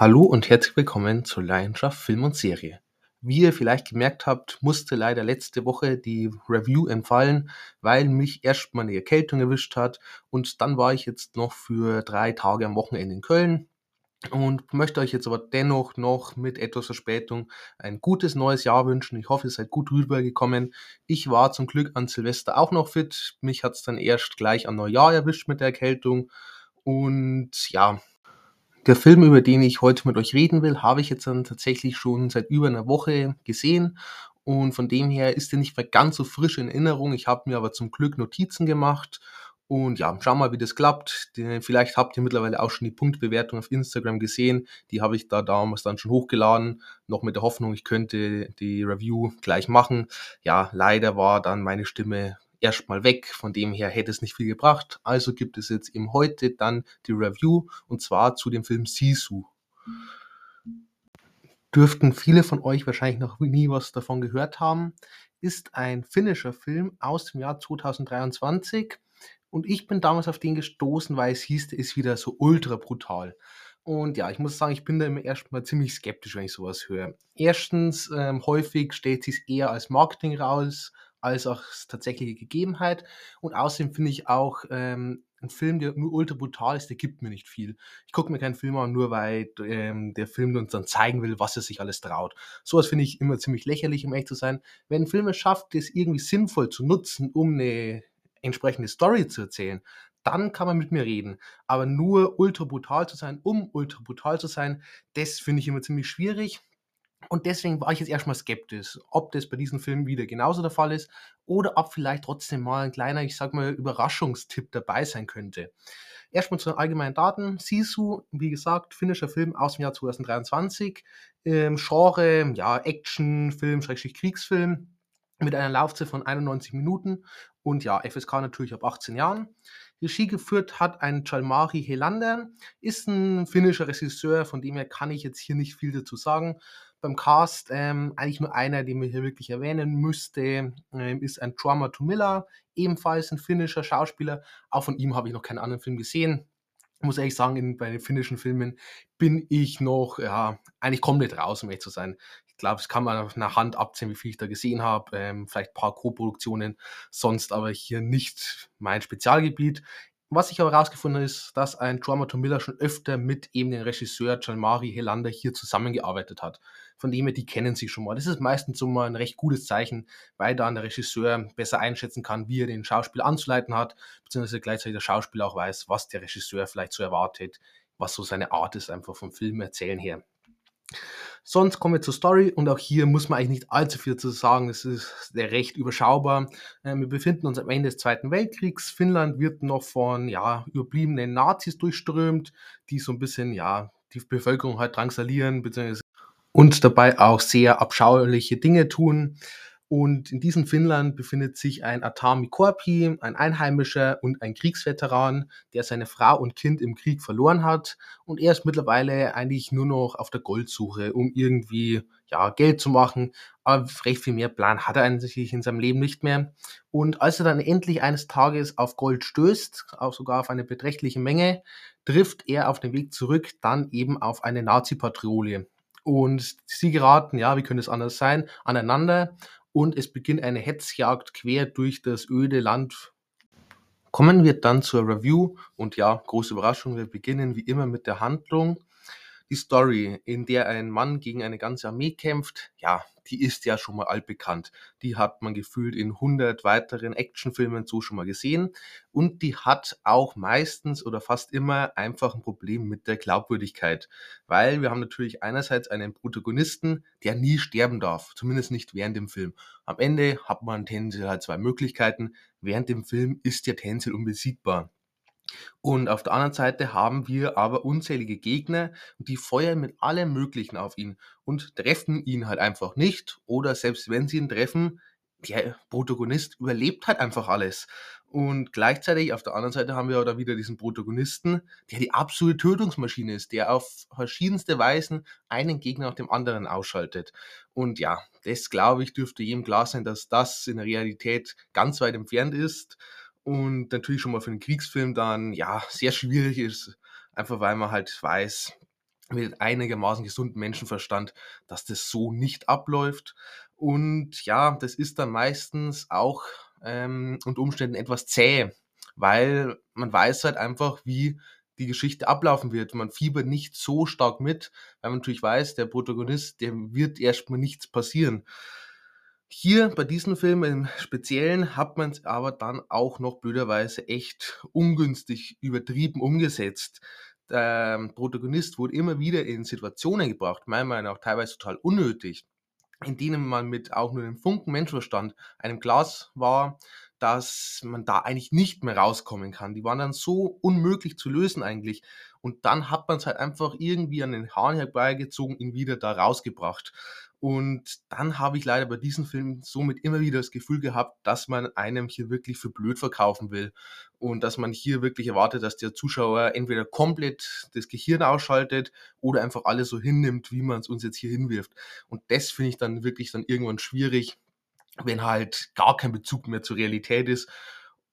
Hallo und herzlich willkommen zu Leidenschaft Film und Serie. Wie ihr vielleicht gemerkt habt, musste leider letzte Woche die Review entfallen, weil mich erst mal eine Erkältung erwischt hat und dann war ich jetzt noch für drei Tage am Wochenende in Köln und möchte euch jetzt aber dennoch noch mit etwas Verspätung ein gutes neues Jahr wünschen. Ich hoffe, ihr seid gut rübergekommen. Ich war zum Glück an Silvester auch noch fit. Mich hat es dann erst gleich an Neujahr erwischt mit der Erkältung. Und ja, der Film, über den ich heute mit euch reden will, habe ich jetzt dann tatsächlich schon seit über einer Woche gesehen und von dem her ist er nicht mehr ganz so frisch in Erinnerung. Ich habe mir aber zum Glück Notizen gemacht und ja, schau mal, wie das klappt. Vielleicht habt ihr mittlerweile auch schon die Punktbewertung auf Instagram gesehen. Die habe ich da damals dann schon hochgeladen, noch mit der Hoffnung, ich könnte die Review gleich machen. Ja, leider war dann meine Stimme erstmal weg. Von dem her hätte es nicht viel gebracht. Also gibt es jetzt eben heute dann die Review und zwar zu dem Film Sisu. Dürften viele von euch wahrscheinlich noch nie was davon gehört haben. Ist ein finnischer Film aus dem Jahr 2023 und ich bin damals auf den gestoßen, weil es hieß, der ist wieder so ultra brutal. Und ja, ich muss sagen, ich bin da immer erstmal ziemlich skeptisch, wenn ich sowas höre. Erstens, ähm, häufig stellt sich eher als Marketing raus, als auch tatsächliche Gegebenheit. Und außerdem finde ich auch, ähm, ein Film, der nur ultra brutal ist, der gibt mir nicht viel. Ich gucke mir keinen Film an, nur weil ähm, der Film uns dann zeigen will, was er sich alles traut. Sowas finde ich immer ziemlich lächerlich, um echt zu sein. Wenn ein Film es schafft, das irgendwie sinnvoll zu nutzen, um eine entsprechende Story zu erzählen, dann kann man mit mir reden. Aber nur ultra brutal zu sein, um ultra brutal zu sein, das finde ich immer ziemlich schwierig. Und deswegen war ich jetzt erstmal skeptisch, ob das bei diesem Film wieder genauso der Fall ist oder ob vielleicht trotzdem mal ein kleiner, ich sag mal, Überraschungstipp dabei sein könnte. Erstmal zu den allgemeinen Daten. Sisu, wie gesagt, finnischer Film aus dem Jahr 2023. Ähm, Genre, ja, Action-Film, Kriegsfilm mit einer Laufzeit von 91 Minuten und ja, FSK natürlich ab 18 Jahren. Regie geführt hat ein Jalmari Helander, ist ein finnischer Regisseur, von dem her kann ich jetzt hier nicht viel dazu sagen beim Cast ähm, eigentlich nur einer, den wir hier wirklich erwähnen müsste, ähm, ist ein Drama Miller, ebenfalls ein finnischer Schauspieler. Auch von ihm habe ich noch keinen anderen Film gesehen. Muss ehrlich sagen, in, bei den finnischen Filmen bin ich noch, ja, eigentlich komplett raus, um ehrlich zu sein. Ich glaube, es kann man auf einer Hand abzählen, wie viel ich da gesehen habe. Ähm, vielleicht ein paar Co-Produktionen, sonst aber hier nicht mein Spezialgebiet. Was ich aber herausgefunden ist, dass ein Drama Miller schon öfter mit eben dem Regisseur Jalmari Helander hier zusammengearbeitet hat von dem her, die kennen sich schon mal. Das ist meistens so mal ein recht gutes Zeichen, weil dann der Regisseur besser einschätzen kann, wie er den Schauspieler anzuleiten hat, beziehungsweise gleichzeitig der Schauspieler auch weiß, was der Regisseur vielleicht so erwartet, was so seine Art ist, einfach vom Film erzählen her. Sonst kommen wir zur Story und auch hier muss man eigentlich nicht allzu viel zu sagen. Es ist recht überschaubar. Ähm, wir befinden uns am Ende des Zweiten Weltkriegs. Finnland wird noch von ja, überbliebenen Nazis durchströmt, die so ein bisschen ja, die Bevölkerung halt drangsalieren, beziehungsweise und dabei auch sehr abschauliche Dinge tun. Und in diesem Finnland befindet sich ein Atami Korpi, ein Einheimischer und ein Kriegsveteran, der seine Frau und Kind im Krieg verloren hat. Und er ist mittlerweile eigentlich nur noch auf der Goldsuche, um irgendwie ja, Geld zu machen. Aber recht viel mehr Plan hat er eigentlich in seinem Leben nicht mehr. Und als er dann endlich eines Tages auf Gold stößt, auch sogar auf eine beträchtliche Menge, trifft er auf dem Weg zurück dann eben auf eine Nazi-Patrouille. Und sie geraten, ja, wie könnte es anders sein, aneinander und es beginnt eine Hetzjagd quer durch das öde Land. Kommen wir dann zur Review und ja, große Überraschung, wir beginnen wie immer mit der Handlung. Die Story, in der ein Mann gegen eine ganze Armee kämpft, ja, die ist ja schon mal altbekannt. Die hat man gefühlt in 100 weiteren Actionfilmen so schon mal gesehen. Und die hat auch meistens oder fast immer einfach ein Problem mit der Glaubwürdigkeit. Weil wir haben natürlich einerseits einen Protagonisten, der nie sterben darf. Zumindest nicht während dem Film. Am Ende hat man tendenziell halt zwei Möglichkeiten. Während dem Film ist der tendenziell unbesiegbar. Und auf der anderen Seite haben wir aber unzählige Gegner die feuern mit allem Möglichen auf ihn und treffen ihn halt einfach nicht. Oder selbst wenn sie ihn treffen, der Protagonist überlebt halt einfach alles. Und gleichzeitig auf der anderen Seite haben wir da wieder diesen Protagonisten, der die absolute Tötungsmaschine ist, der auf verschiedenste Weisen einen Gegner nach dem anderen ausschaltet. Und ja, das glaube ich, dürfte jedem klar sein, dass das in der Realität ganz weit entfernt ist und natürlich schon mal für einen Kriegsfilm dann, ja, sehr schwierig ist, einfach weil man halt weiß, mit einigermaßen gesundem Menschenverstand, dass das so nicht abläuft. Und ja, das ist dann meistens auch ähm, unter Umständen etwas zäh, weil man weiß halt einfach, wie die Geschichte ablaufen wird. Man fiebert nicht so stark mit, weil man natürlich weiß, der Protagonist, dem wird erstmal nichts passieren. Hier bei diesem Film im Speziellen hat man es aber dann auch noch blöderweise echt ungünstig übertrieben umgesetzt. Der ähm, Protagonist wurde immer wieder in Situationen gebracht, meiner Meinung nach teilweise total unnötig, in denen man mit auch nur einem Funken Menschenverstand einem Glas war, dass man da eigentlich nicht mehr rauskommen kann. Die waren dann so unmöglich zu lösen eigentlich. Und dann hat man es halt einfach irgendwie an den Haaren herbeigezogen, ihn wieder da rausgebracht. Und dann habe ich leider bei diesem Film somit immer wieder das Gefühl gehabt, dass man einem hier wirklich für blöd verkaufen will. Und dass man hier wirklich erwartet, dass der Zuschauer entweder komplett das Gehirn ausschaltet oder einfach alles so hinnimmt, wie man es uns jetzt hier hinwirft. Und das finde ich dann wirklich dann irgendwann schwierig, wenn halt gar kein Bezug mehr zur Realität ist.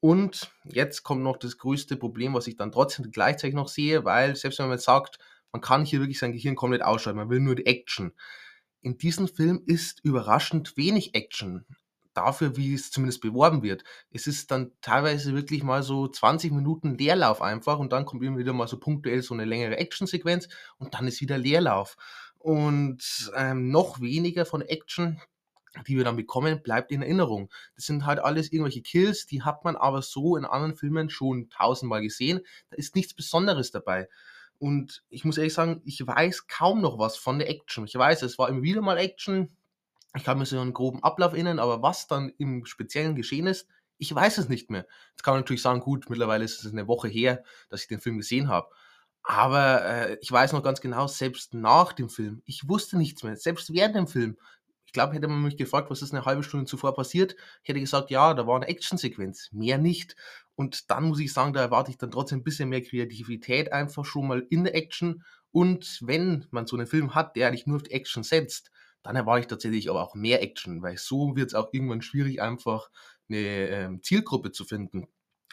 Und jetzt kommt noch das größte Problem, was ich dann trotzdem gleichzeitig noch sehe, weil selbst wenn man sagt, man kann hier wirklich sein Gehirn komplett ausschalten, man will nur die Action in diesem Film ist überraschend wenig Action. Dafür, wie es zumindest beworben wird. Es ist dann teilweise wirklich mal so 20 Minuten Leerlauf einfach und dann kommt immer wieder mal so punktuell so eine längere Actionsequenz und dann ist wieder Leerlauf. Und ähm, noch weniger von Action, die wir dann bekommen, bleibt in Erinnerung. Das sind halt alles irgendwelche Kills, die hat man aber so in anderen Filmen schon tausendmal gesehen. Da ist nichts Besonderes dabei. Und ich muss ehrlich sagen, ich weiß kaum noch was von der Action. Ich weiß, es war immer wieder mal Action. Ich kann mir so einen groben Ablauf erinnern, aber was dann im Speziellen geschehen ist, ich weiß es nicht mehr. Jetzt kann man natürlich sagen, gut, mittlerweile ist es eine Woche her, dass ich den Film gesehen habe. Aber äh, ich weiß noch ganz genau, selbst nach dem Film, ich wusste nichts mehr. Selbst während dem Film glaube, hätte man mich gefragt, was ist eine halbe Stunde zuvor passiert, ich hätte gesagt, ja, da war eine Actionsequenz, mehr nicht. Und dann muss ich sagen, da erwarte ich dann trotzdem ein bisschen mehr Kreativität einfach schon mal in der Action. Und wenn man so einen Film hat, der eigentlich nur auf die Action setzt, dann erwarte ich tatsächlich aber auch mehr Action, weil so wird es auch irgendwann schwierig, einfach eine ähm, Zielgruppe zu finden.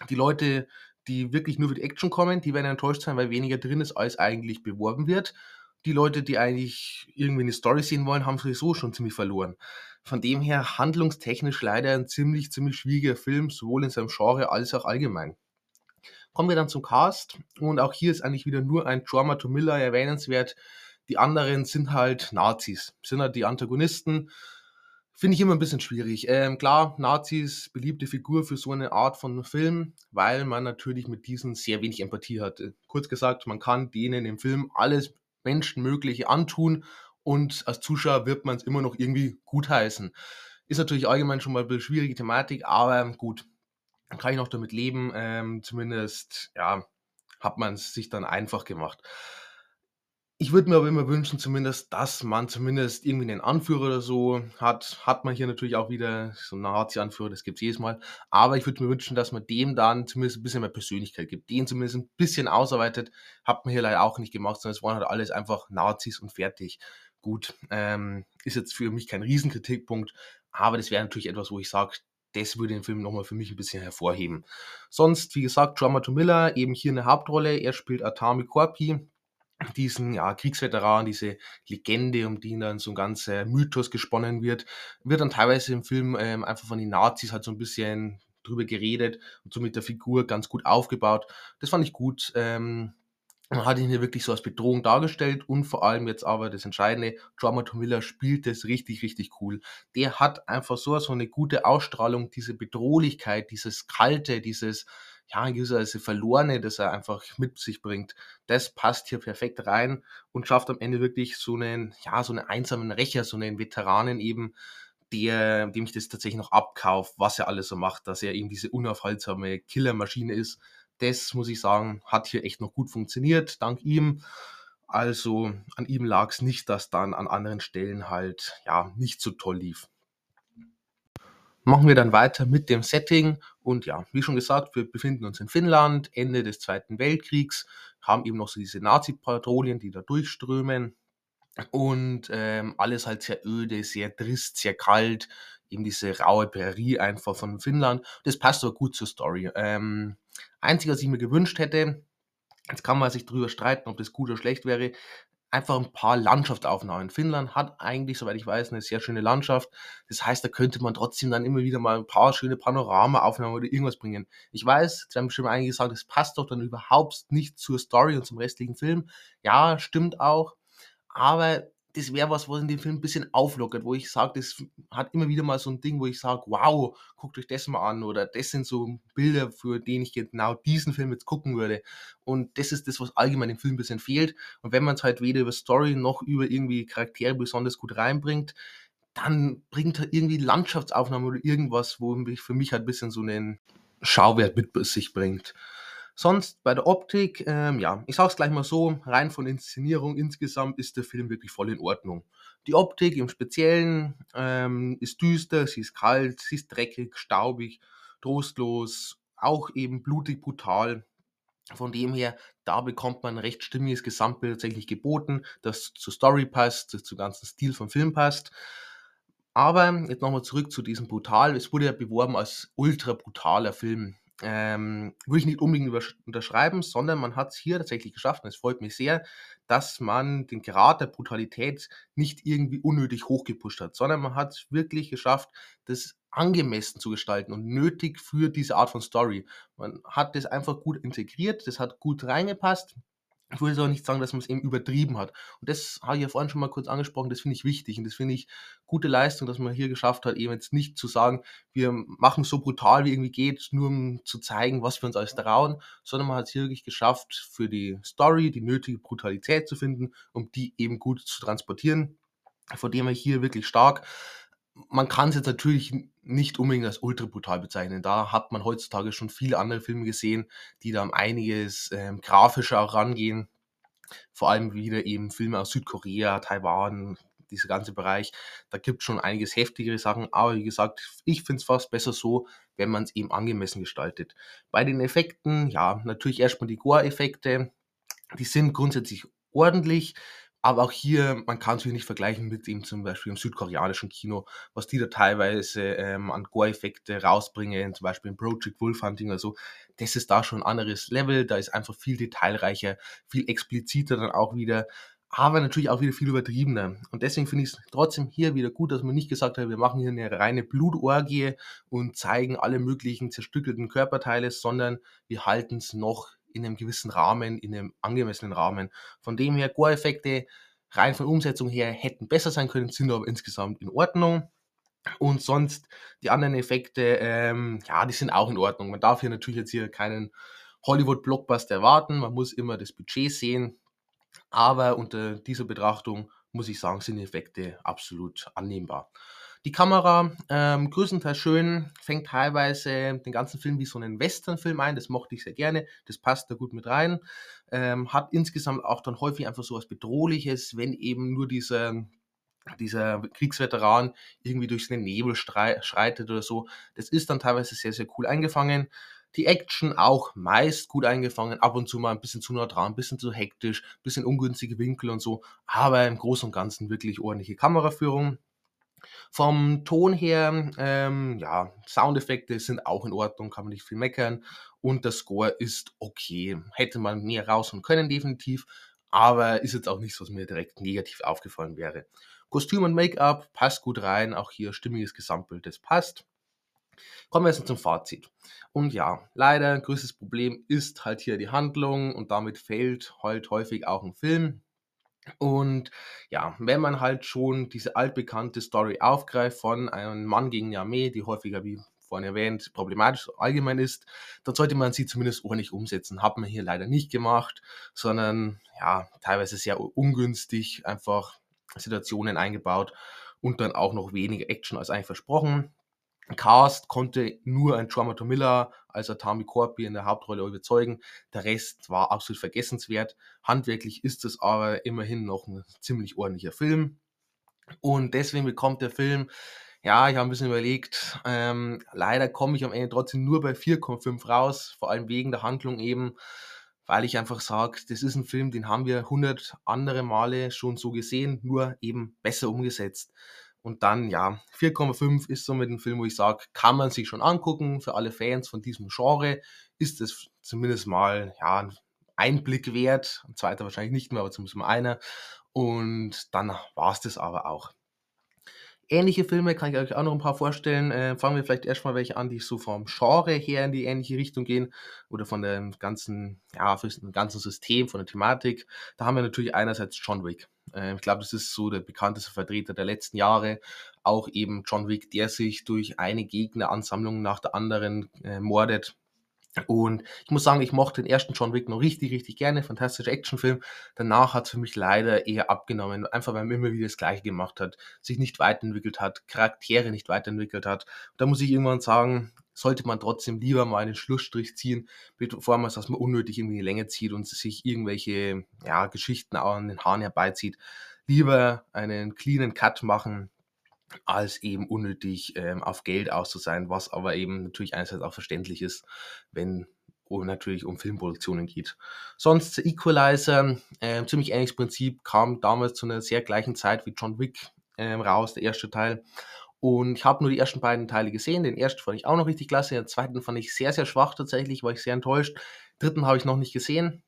Die Leute, die wirklich nur für die Action kommen, die werden enttäuscht sein, weil weniger drin ist, als eigentlich beworben wird die Leute, die eigentlich irgendwie eine Story sehen wollen, haben sowieso schon ziemlich verloren. Von dem her handlungstechnisch leider ein ziemlich, ziemlich schwieriger Film, sowohl in seinem Genre als auch allgemein. Kommen wir dann zum Cast und auch hier ist eigentlich wieder nur ein Jorma Miller erwähnenswert. Die anderen sind halt Nazis, sind halt die Antagonisten. Finde ich immer ein bisschen schwierig. Ähm, klar, Nazis, beliebte Figur für so eine Art von Film, weil man natürlich mit diesen sehr wenig Empathie hat. Kurz gesagt, man kann denen im Film alles Menschenmögliche antun und als Zuschauer wird man es immer noch irgendwie gutheißen. Ist natürlich allgemein schon mal eine schwierige Thematik, aber gut, kann ich noch damit leben. Ähm, zumindest, ja, hat man es sich dann einfach gemacht. Ich würde mir aber immer wünschen, zumindest, dass man zumindest irgendwie einen Anführer oder so hat. Hat man hier natürlich auch wieder so einen Nazi-Anführer, das gibt es jedes Mal. Aber ich würde mir wünschen, dass man dem dann zumindest ein bisschen mehr Persönlichkeit gibt. Den zumindest ein bisschen ausarbeitet. Hat man hier leider auch nicht gemacht, sondern es waren halt alles einfach Nazis und fertig. Gut, ähm, ist jetzt für mich kein Riesenkritikpunkt, aber das wäre natürlich etwas, wo ich sage, das würde den Film nochmal für mich ein bisschen hervorheben. Sonst, wie gesagt, Drama to Miller, eben hier eine Hauptrolle. Er spielt Atami Korpi, diesen ja, Kriegsveteran, diese Legende, um die dann so ein ganzer Mythos gesponnen wird, wird dann teilweise im Film ähm, einfach von den Nazis halt so ein bisschen drüber geredet und so mit der Figur ganz gut aufgebaut. Das fand ich gut. Ähm, man hat ihn hier wirklich so als Bedrohung dargestellt und vor allem jetzt aber das Entscheidende, Drama Miller spielt das richtig, richtig cool. Der hat einfach so, so eine gute Ausstrahlung, diese Bedrohlichkeit, dieses Kalte, dieses, ja, in gewisser Weise Verlorene, das er einfach mit sich bringt. Das passt hier perfekt rein und schafft am Ende wirklich so einen, ja, so einen einsamen Rächer, so einen Veteranen eben, der, dem ich das tatsächlich noch abkaufe, was er alles so macht, dass er eben diese unaufhaltsame Killermaschine ist das muss ich sagen, hat hier echt noch gut funktioniert, dank ihm. Also an ihm lag es nicht, dass dann an anderen Stellen halt ja nicht so toll lief. Machen wir dann weiter mit dem Setting und ja, wie schon gesagt, wir befinden uns in Finnland, Ende des Zweiten Weltkriegs, haben eben noch so diese Nazi-Patrouillen, die da durchströmen und ähm, alles halt sehr öde, sehr trist, sehr kalt, eben diese raue Prärie einfach von Finnland. Das passt aber gut zur Story. Ähm, einzig, was ich mir gewünscht hätte, jetzt kann man sich darüber streiten, ob das gut oder schlecht wäre, einfach ein paar Landschaftsaufnahmen. Finnland hat eigentlich, soweit ich weiß, eine sehr schöne Landschaft. Das heißt, da könnte man trotzdem dann immer wieder mal ein paar schöne Panoramaaufnahmen oder irgendwas bringen. Ich weiß, jetzt haben bestimmt einige gesagt, das passt doch dann überhaupt nicht zur Story und zum restlichen Film. Ja, stimmt auch. Aber das wäre was, was in dem Film ein bisschen auflockert, wo ich sage, das hat immer wieder mal so ein Ding, wo ich sage, wow, guckt euch das mal an oder das sind so Bilder, für den ich genau diesen Film jetzt gucken würde. Und das ist das, was allgemein im Film ein bisschen fehlt. Und wenn man es halt weder über Story noch über irgendwie Charaktere besonders gut reinbringt, dann bringt halt irgendwie Landschaftsaufnahme oder irgendwas, wo für mich halt ein bisschen so einen Schauwert mit sich bringt. Sonst bei der Optik, ähm, ja, ich sag's gleich mal so, rein von Inszenierung insgesamt ist der Film wirklich voll in Ordnung. Die Optik im Speziellen ähm, ist düster, sie ist kalt, sie ist dreckig, staubig, trostlos, auch eben blutig, brutal. Von dem her, da bekommt man ein recht stimmiges Gesamtbild tatsächlich geboten, das zur Story passt, das zum ganzen Stil vom Film passt. Aber jetzt nochmal zurück zu diesem Brutal. Es wurde ja beworben als ultra brutaler Film ähm, würde ich nicht unbedingt unterschreiben, sondern man hat es hier tatsächlich geschafft und es freut mich sehr, dass man den Grad der Brutalität nicht irgendwie unnötig hochgepusht hat, sondern man hat es wirklich geschafft, das angemessen zu gestalten und nötig für diese Art von Story. Man hat das einfach gut integriert, das hat gut reingepasst ich würde jetzt auch nicht sagen, dass man es eben übertrieben hat. Und das habe ich ja vorhin schon mal kurz angesprochen, das finde ich wichtig und das finde ich gute Leistung, dass man hier geschafft hat, eben jetzt nicht zu sagen, wir machen so brutal wie irgendwie geht, nur um zu zeigen, was wir uns alles trauen, sondern man hat es hier wirklich geschafft, für die Story die nötige Brutalität zu finden, um die eben gut zu transportieren. Von dem her hier wirklich stark man kann es jetzt natürlich nicht unbedingt als ultra brutal bezeichnen. Da hat man heutzutage schon viele andere Filme gesehen, die da um einiges ähm, grafischer auch rangehen. Vor allem wieder eben Filme aus Südkorea, Taiwan, dieser ganze Bereich. Da gibt es schon einiges heftigere Sachen, aber wie gesagt, ich finde es fast besser so, wenn man es eben angemessen gestaltet. Bei den Effekten, ja, natürlich erstmal die Gore-Effekte, die sind grundsätzlich ordentlich. Aber auch hier, man kann es nicht vergleichen mit dem zum Beispiel im südkoreanischen Kino, was die da teilweise ähm, an Gore-Effekte rausbringen, zum Beispiel im Project Wolf Hunting oder so. Das ist da schon ein anderes Level, da ist einfach viel detailreicher, viel expliziter dann auch wieder, aber natürlich auch wieder viel übertriebener. Und deswegen finde ich es trotzdem hier wieder gut, dass man nicht gesagt hat, wir machen hier eine reine Blutorgie und zeigen alle möglichen zerstückelten Körperteile, sondern wir halten es noch in einem gewissen Rahmen, in einem angemessenen Rahmen. Von dem her, Gore-Effekte rein von Umsetzung her hätten besser sein können, sind aber insgesamt in Ordnung. Und sonst die anderen Effekte, ähm, ja, die sind auch in Ordnung. Man darf hier natürlich jetzt hier keinen Hollywood-Blockbuster erwarten. Man muss immer das Budget sehen. Aber unter dieser Betrachtung muss ich sagen, sind die Effekte absolut annehmbar. Die Kamera, ähm, größtenteils schön, fängt teilweise den ganzen Film wie so einen Western-Film ein, das mochte ich sehr gerne, das passt da gut mit rein. Ähm, hat insgesamt auch dann häufig einfach so was Bedrohliches, wenn eben nur dieser dieser Kriegsveteran irgendwie durch den Nebel schreitet oder so. Das ist dann teilweise sehr, sehr cool eingefangen. Die Action auch meist gut eingefangen, ab und zu mal ein bisschen zu neutral, ein bisschen zu hektisch, ein bisschen ungünstige Winkel und so, aber im Großen und Ganzen wirklich ordentliche Kameraführung. Vom Ton her, ähm, ja, Soundeffekte sind auch in Ordnung, kann man nicht viel meckern. Und der Score ist okay. Hätte man mehr rausholen können, definitiv. Aber ist jetzt auch nichts, was mir direkt negativ aufgefallen wäre. Kostüm und Make-up passt gut rein. Auch hier stimmiges Gesamtbild, das passt. Kommen wir jetzt zum Fazit. Und ja, leider, größtes Problem ist halt hier die Handlung und damit fällt halt häufig auch ein Film. Und ja, wenn man halt schon diese altbekannte Story aufgreift von einem Mann gegen die Armee, die häufiger, wie vorhin erwähnt, problematisch allgemein ist, dann sollte man sie zumindest ordentlich umsetzen. Hat man hier leider nicht gemacht, sondern ja, teilweise sehr ungünstig einfach Situationen eingebaut und dann auch noch weniger Action als eigentlich versprochen. Cast konnte nur ein Drummer Miller als Atami Corby in der Hauptrolle überzeugen. Der Rest war absolut vergessenswert. Handwerklich ist es aber immerhin noch ein ziemlich ordentlicher Film. Und deswegen bekommt der Film, ja, ich habe ein bisschen überlegt, ähm, leider komme ich am Ende trotzdem nur bei 4,5 raus, vor allem wegen der Handlung eben, weil ich einfach sage, das ist ein Film, den haben wir 100 andere Male schon so gesehen, nur eben besser umgesetzt. Und dann, ja, 4,5 ist so mit dem Film, wo ich sage, kann man sich schon angucken. Für alle Fans von diesem Genre ist es zumindest mal, ja, ein Einblick wert. Ein zweiter wahrscheinlich nicht mehr, aber zumindest mal einer. Und dann war es das aber auch. Ähnliche Filme kann ich euch auch noch ein paar vorstellen. Äh, fangen wir vielleicht erstmal welche an, die so vom Genre her in die ähnliche Richtung gehen oder von dem ganzen, ja, vom ganzen System, von der Thematik. Da haben wir natürlich einerseits John Wick. Äh, ich glaube, das ist so der bekannteste Vertreter der letzten Jahre. Auch eben John Wick, der sich durch eine Gegneransammlung nach der anderen äh, mordet und ich muss sagen, ich mochte den ersten John Wick noch richtig, richtig gerne. Fantastischer Actionfilm. Danach hat es für mich leider eher abgenommen. Einfach weil man immer wieder das Gleiche gemacht hat, sich nicht weiterentwickelt hat, Charaktere nicht weiterentwickelt hat. Da muss ich irgendwann sagen, sollte man trotzdem lieber mal einen Schlussstrich ziehen, bevor man es, dass man unnötig in die Länge zieht und sich irgendwelche ja, Geschichten an den Haaren herbeizieht. Lieber einen cleanen Cut machen, als eben unnötig ähm, auf Geld aus zu sein, was aber eben natürlich einerseits auch verständlich ist, wenn es natürlich um Filmproduktionen geht. Sonst Equalizer, äh, ziemlich ähnliches Prinzip, kam damals zu einer sehr gleichen Zeit wie John Wick äh, raus, der erste Teil. Und ich habe nur die ersten beiden Teile gesehen. Den ersten fand ich auch noch richtig klasse. Den zweiten fand ich sehr, sehr schwach tatsächlich, war ich sehr enttäuscht. Den dritten habe ich noch nicht gesehen.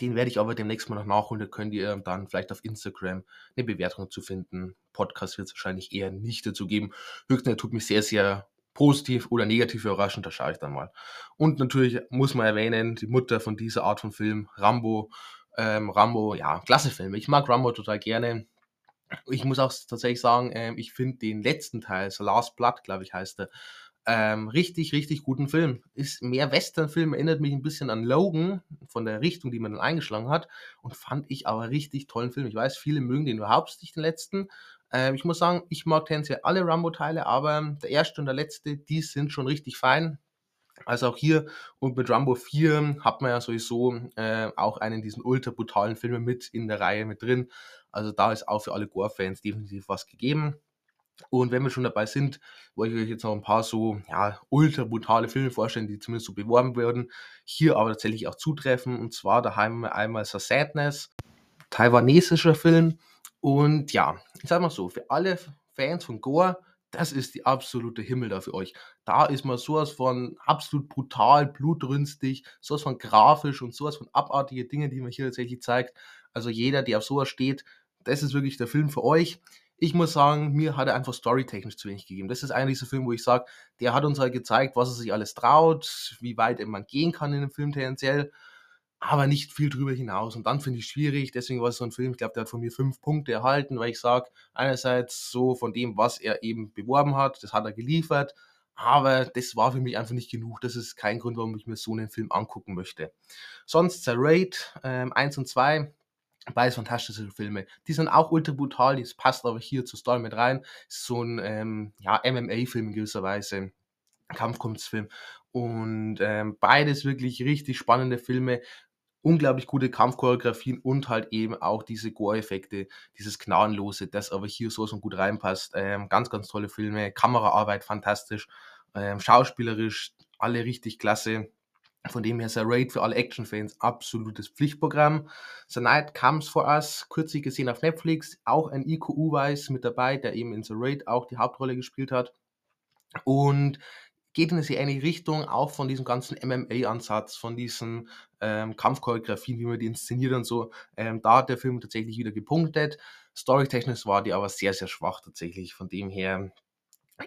Den werde ich aber demnächst mal noch nachholen. Da könnt ihr dann vielleicht auf Instagram eine Bewertung zu finden. Podcast wird es wahrscheinlich eher nicht dazu geben. Höchstens tut mich sehr, sehr positiv oder negativ überraschen, da schaue ich dann mal. Und natürlich muss man erwähnen, die Mutter von dieser Art von Film, Rambo. Ähm, Rambo, ja, klasse Film. Ich mag Rambo total gerne. Ich muss auch tatsächlich sagen, ähm, ich finde den letzten Teil, The Last Blood, glaube ich, heißt er, ähm, richtig, richtig guten Film. Ist mehr Western-Film, erinnert mich ein bisschen an Logan von der Richtung, die man dann eingeschlagen hat. Und fand ich aber richtig tollen Film. Ich weiß, viele mögen den überhaupt nicht, den letzten. Ähm, ich muss sagen, ich mag tendenziell alle Rambo-Teile, aber der erste und der letzte, die sind schon richtig fein. Also auch hier und mit Rambo 4 hat man ja sowieso äh, auch einen diesen ultra brutalen Filme mit in der Reihe mit drin. Also da ist auch für alle Gore-Fans definitiv was gegeben. Und wenn wir schon dabei sind, wollte ich euch jetzt noch ein paar so ja, ultra brutale Filme vorstellen, die zumindest so beworben werden, hier aber tatsächlich auch zutreffen. Und zwar daheim einmal The Sadness, taiwanesischer Film. Und ja, ich sag mal so, für alle Fans von Gore, das ist die absolute Himmel da für euch. Da ist man sowas von absolut brutal, blutrünstig, sowas von grafisch und sowas von abartige Dinge, die man hier tatsächlich zeigt. Also jeder, der auf sowas steht, das ist wirklich der Film für euch ich muss sagen, mir hat er einfach storytechnisch zu wenig gegeben. Das ist eigentlich so ein Film, wo ich sage, der hat uns halt gezeigt, was er sich alles traut, wie weit man gehen kann in einem Film tendenziell, aber nicht viel drüber hinaus. Und dann finde ich es schwierig, deswegen war es so ein Film, ich glaube, der hat von mir fünf Punkte erhalten, weil ich sage, einerseits so von dem, was er eben beworben hat, das hat er geliefert, aber das war für mich einfach nicht genug. Das ist kein Grund, warum ich mir so einen Film angucken möchte. Sonst der Raid ähm, 1 und 2 Beides fantastische Filme. Die sind auch ultra brutal, das passt aber hier zur Story mit rein. Ist so ein ähm, ja, MMA-Film in gewisser Weise, Kampfkunstfilm. Und ähm, beides wirklich richtig spannende Filme. Unglaublich gute Kampfchoreografien und halt eben auch diese Gore-Effekte, dieses Gnadenlose, das aber hier so so gut reinpasst. Ähm, ganz, ganz tolle Filme, Kameraarbeit fantastisch, ähm, schauspielerisch alle richtig klasse. Von dem her ist der Raid für alle Action-Fans absolutes Pflichtprogramm. The Night Comes for Us, kürzlich gesehen auf Netflix, auch ein IQ Weiß mit dabei, der eben in The Raid auch die Hauptrolle gespielt hat. Und geht in eine sehr ähnliche Richtung, auch von diesem ganzen MMA-Ansatz, von diesen ähm, Kampfchoreografien, wie man die inszeniert und so. Ähm, da hat der Film tatsächlich wieder gepunktet. Storytechnisch war die aber sehr, sehr schwach tatsächlich. Von dem her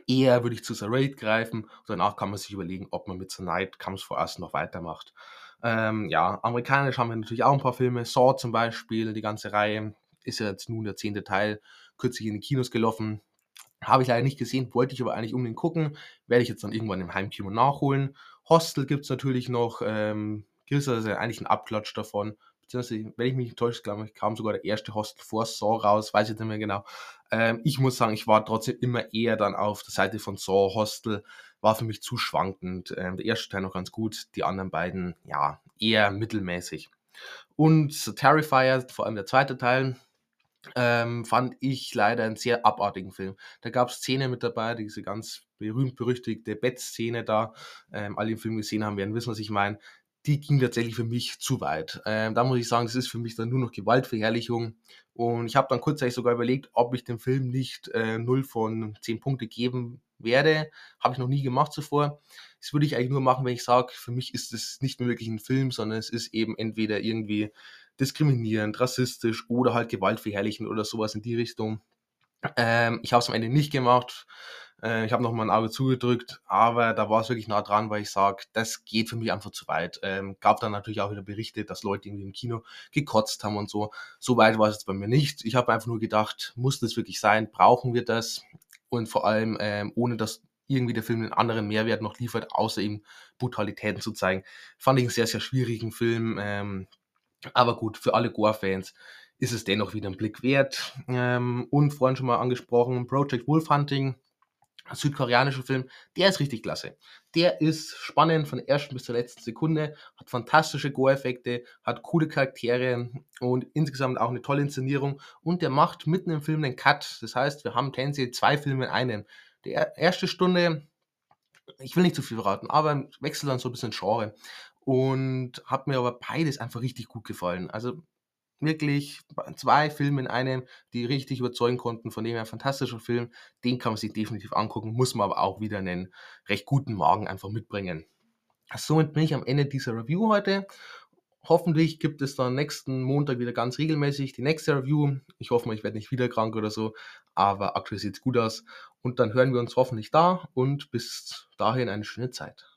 Eher würde ich zu The Raid greifen danach kann man sich überlegen, ob man mit The Night Comes For Us noch weitermacht. Ähm, ja, amerikanisch haben wir natürlich auch ein paar Filme. Saw zum Beispiel, die ganze Reihe ist ja jetzt nun der zehnte Teil, kürzlich in die Kinos gelaufen. Habe ich leider nicht gesehen, wollte ich aber eigentlich unbedingt gucken. Werde ich jetzt dann irgendwann im Heimkino nachholen. Hostel gibt es natürlich noch. Ähm, ist ja eigentlich ein Abklatsch davon beziehungsweise, wenn ich mich nicht täusche, glaube ich, kam sogar der erste Hostel vor Saw raus, weiß ich nicht mehr genau. Ähm, ich muss sagen, ich war trotzdem immer eher dann auf der Seite von Saw. Hostel war für mich zu schwankend. Ähm, der erste Teil noch ganz gut, die anderen beiden, ja, eher mittelmäßig. Und Terrifier, vor allem der zweite Teil, ähm, fand ich leider einen sehr abartigen Film. Da gab es Szenen mit dabei, diese ganz berühmt-berüchtigte Bettszene da. Ähm, alle, die den Film gesehen haben, werden wissen, was ich meine die ging tatsächlich für mich zu weit. Ähm, da muss ich sagen, das ist für mich dann nur noch Gewaltverherrlichung. Und ich habe dann kurzzeitig sogar überlegt, ob ich dem Film nicht äh, 0 von 10 Punkte geben werde. Habe ich noch nie gemacht zuvor. Das würde ich eigentlich nur machen, wenn ich sage, für mich ist es nicht mehr wirklich ein Film, sondern es ist eben entweder irgendwie diskriminierend, rassistisch oder halt gewaltverherrlichend oder sowas in die Richtung. Ähm, ich habe es am Ende nicht gemacht. Äh, ich habe noch mal ein Auge zugedrückt, aber da war es wirklich nah dran, weil ich sage, das geht für mich einfach zu weit. Ähm, gab dann natürlich auch wieder Berichte, dass Leute irgendwie im Kino gekotzt haben und so. So weit war es jetzt bei mir nicht. Ich habe einfach nur gedacht, muss das wirklich sein? Brauchen wir das? Und vor allem, ähm, ohne dass irgendwie der Film einen anderen Mehrwert noch liefert, außer eben Brutalitäten zu zeigen. Fand ich einen sehr, sehr schwierigen Film. Ähm, aber gut, für alle Gore-Fans ist es dennoch wieder ein Blick wert. Ähm, und vorhin schon mal angesprochen, Project Wolf Hunting, südkoreanischer Film, der ist richtig klasse. Der ist spannend von der ersten bis zur letzten Sekunde, hat fantastische Gore-Effekte, hat coole Charaktere und insgesamt auch eine tolle Inszenierung und der macht mitten im Film einen Cut. Das heißt, wir haben tendenziell zwei Filme in einem. Die erste Stunde, ich will nicht zu viel verraten, aber wechselt dann so ein bisschen Genre und hat mir aber beides einfach richtig gut gefallen. Also wirklich zwei Filme in einem, die richtig überzeugen konnten. Von dem her ein fantastischer Film. Den kann man sich definitiv angucken, muss man aber auch wieder einen recht guten Magen einfach mitbringen. Somit bin ich am Ende dieser Review heute. Hoffentlich gibt es dann nächsten Montag wieder ganz regelmäßig die nächste Review. Ich hoffe mal, ich werde nicht wieder krank oder so, aber aktuell sieht es gut aus. Und dann hören wir uns hoffentlich da und bis dahin eine schöne Zeit.